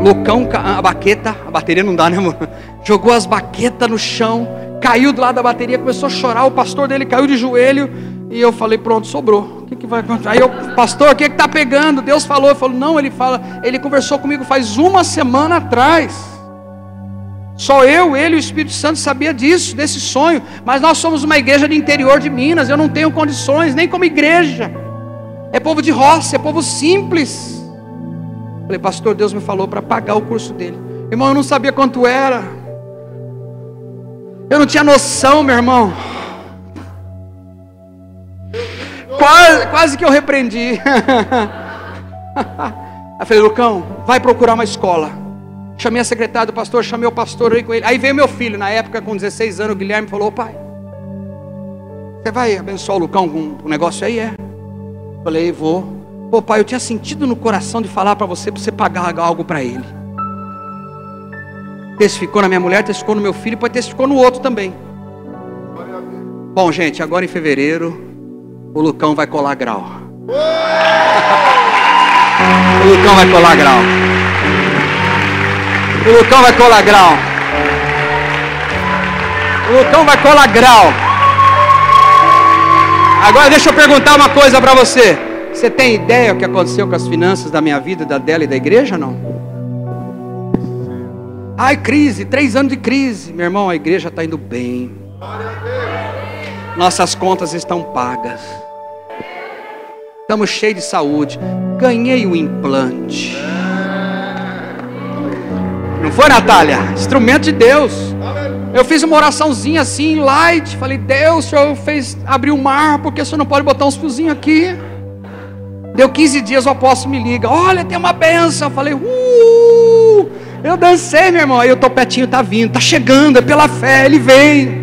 Lucão, a baqueta, a bateria não dá, né, amor? Jogou as baquetas no chão, caiu do lado da bateria, começou a chorar. O pastor dele caiu de joelho. E eu falei, pronto, sobrou. O que, que vai acontecer? Aí eu, pastor, o que está pegando? Deus falou, eu falo, não, ele fala, ele conversou comigo faz uma semana atrás. Só eu, ele e o Espírito Santo sabia disso, desse sonho. Mas nós somos uma igreja de interior de Minas. Eu não tenho condições, nem como igreja. É povo de roça, é povo simples. Falei, pastor, Deus me falou para pagar o curso dele. Irmão, eu não sabia quanto era. Eu não tinha noção, meu irmão. Quase, quase que eu repreendi. Aí falei, Lucão, vai procurar uma escola. Chamei a secretária do pastor, chamei o pastor aí com ele. Aí veio meu filho, na época com 16 anos, o Guilherme falou: pai, você vai abençoar o Lucão com o negócio aí? É. Falei, vou. Pô, pai, eu tinha sentido no coração de falar para você, para você pagar algo para ele. Testificou na minha mulher, testificou no meu filho, depois testificou no outro também. Bom, gente, agora em fevereiro, o Lucão vai colar grau. o Lucão vai colar grau. O Lucão vai colar grau. O Lucão vai colar grau. Agora deixa eu perguntar uma coisa para você. Você tem ideia o que aconteceu com as finanças da minha vida, da dela e da igreja? Não. Ai, crise, três anos de crise. Meu irmão, a igreja está indo bem. Nossas contas estão pagas. Estamos cheios de saúde. Ganhei um implante. Não foi, Natália? Instrumento de Deus. Eu fiz uma oraçãozinha assim, light. Falei, Deus, o Senhor fez abrir o mar, porque o Senhor não pode botar uns fiozinhos aqui. Deu 15 dias, o apóstolo me liga. Olha, tem uma benção. Eu falei, uh! Eu dancei, meu irmão. Aí o topetinho tá vindo, tá chegando, é pela fé. Ele vem.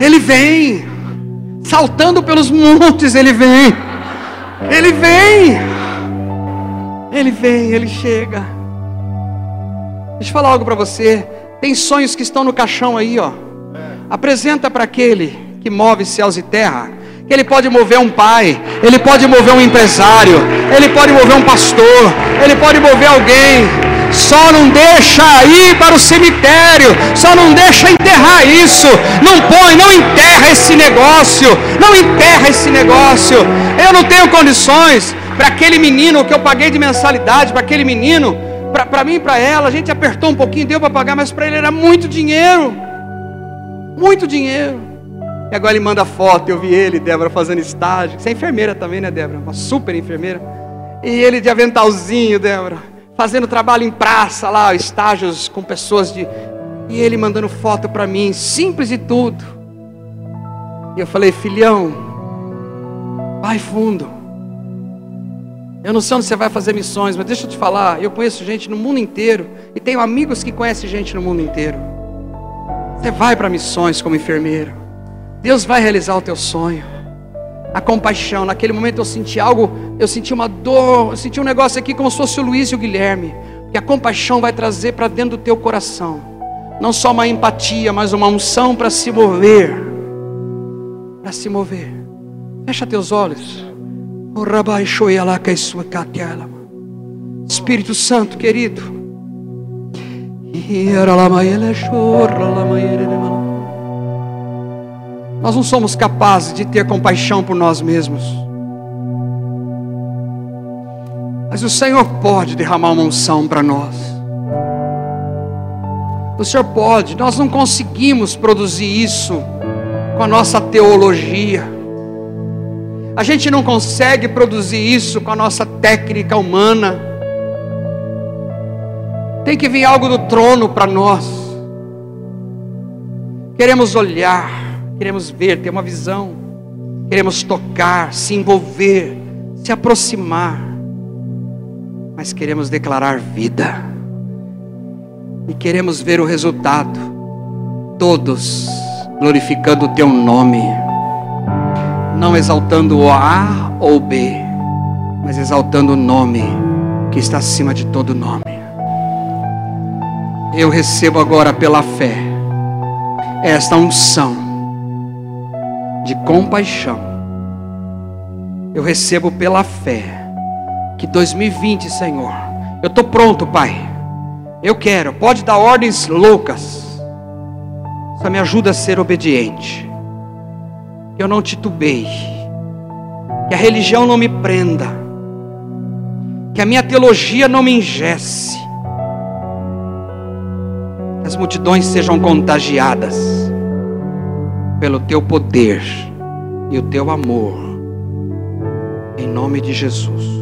Ele vem. Saltando pelos montes, ele vem. Ele vem. Ele vem, ele chega. Deixa eu falar algo para você. Tem sonhos que estão no caixão aí, ó. Apresenta para aquele que move céus e terra. Que ele pode mover um pai, ele pode mover um empresário, ele pode mover um pastor, ele pode mover alguém. Só não deixa ir para o cemitério, só não deixa enterrar isso. Não põe, não enterra esse negócio, não enterra esse negócio. Eu não tenho condições para aquele menino que eu paguei de mensalidade, para aquele menino para mim e para ela, a gente apertou um pouquinho, deu para pagar, mas para ele era muito dinheiro. Muito dinheiro. E agora ele manda foto, eu vi ele, Débora, fazendo estágio. Você é enfermeira também, né, Débora? Uma super enfermeira. E ele de aventalzinho, Débora, fazendo trabalho em praça lá, estágios com pessoas de. E ele mandando foto para mim, simples e tudo. E eu falei, filhão, vai fundo. Eu não sei onde você vai fazer missões, mas deixa eu te falar, eu conheço gente no mundo inteiro e tenho amigos que conhecem gente no mundo inteiro. Você vai para missões como enfermeiro. Deus vai realizar o teu sonho. A compaixão, naquele momento eu senti algo, eu senti uma dor, eu senti um negócio aqui como se fosse o Luiz e o Guilherme. Que a compaixão vai trazer para dentro do teu coração. Não só uma empatia, mas uma unção para se mover. Para se mover. Fecha teus olhos. Espírito Santo querido. Nós não somos capazes de ter compaixão por nós mesmos. Mas o Senhor pode derramar uma unção para nós. O Senhor pode, nós não conseguimos produzir isso com a nossa teologia. A gente não consegue produzir isso com a nossa técnica humana. Tem que vir algo do trono para nós. Queremos olhar, queremos ver, ter uma visão. Queremos tocar, se envolver, se aproximar. Mas queremos declarar vida. E queremos ver o resultado. Todos glorificando o teu nome não exaltando o A ou B, mas exaltando o nome que está acima de todo nome. Eu recebo agora pela fé esta unção de compaixão. Eu recebo pela fé que 2020, Senhor, eu estou pronto, Pai. Eu quero, pode dar ordens loucas. Só me ajuda a ser obediente eu não titubeie, que a religião não me prenda, que a minha teologia não me engesse, que as multidões sejam contagiadas pelo teu poder e o teu amor, em nome de Jesus.